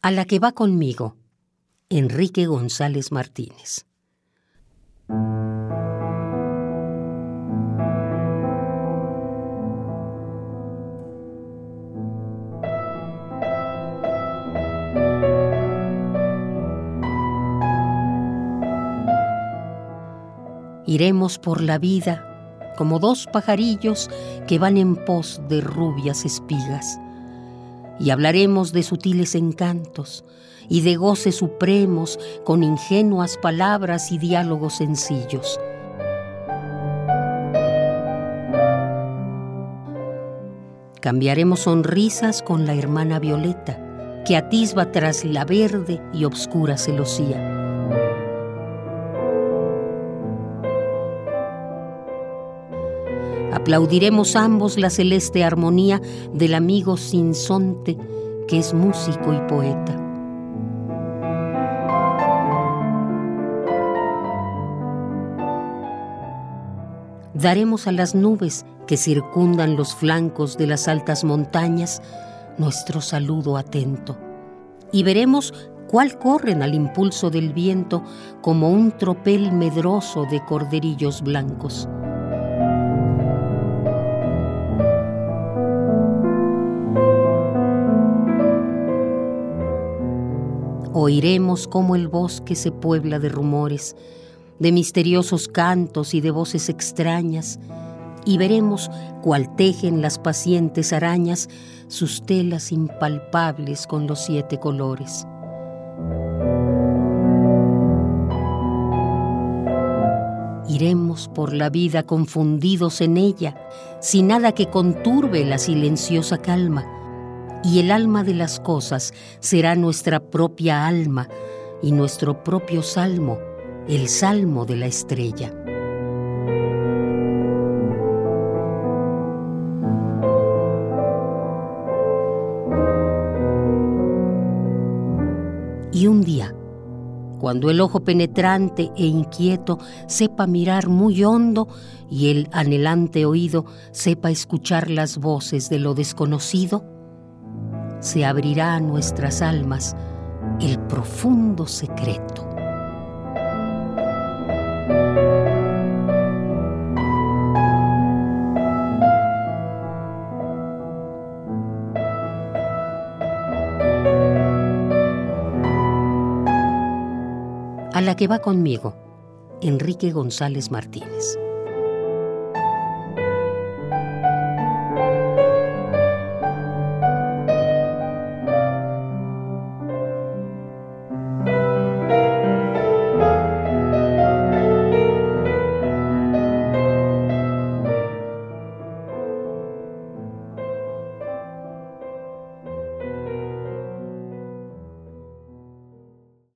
A la que va conmigo, Enrique González Martínez. Iremos por la vida como dos pajarillos que van en pos de rubias espigas. Y hablaremos de sutiles encantos y de goces supremos con ingenuas palabras y diálogos sencillos. Cambiaremos sonrisas con la hermana Violeta, que atisba tras la verde y obscura celosía. Aplaudiremos ambos la celeste armonía del amigo sinsonte que es músico y poeta. Daremos a las nubes que circundan los flancos de las altas montañas nuestro saludo atento y veremos cuál corren al impulso del viento como un tropel medroso de corderillos blancos. Oiremos cómo el bosque se puebla de rumores, de misteriosos cantos y de voces extrañas, y veremos cuál tejen las pacientes arañas sus telas impalpables con los siete colores. Iremos por la vida confundidos en ella, sin nada que conturbe la silenciosa calma y el alma de las cosas será nuestra propia alma y nuestro propio salmo, el salmo de la estrella. Y un día, cuando el ojo penetrante e inquieto sepa mirar muy hondo y el anhelante oído sepa escuchar las voces de lo desconocido, se abrirá a nuestras almas el profundo secreto. A la que va conmigo, Enrique González Martínez.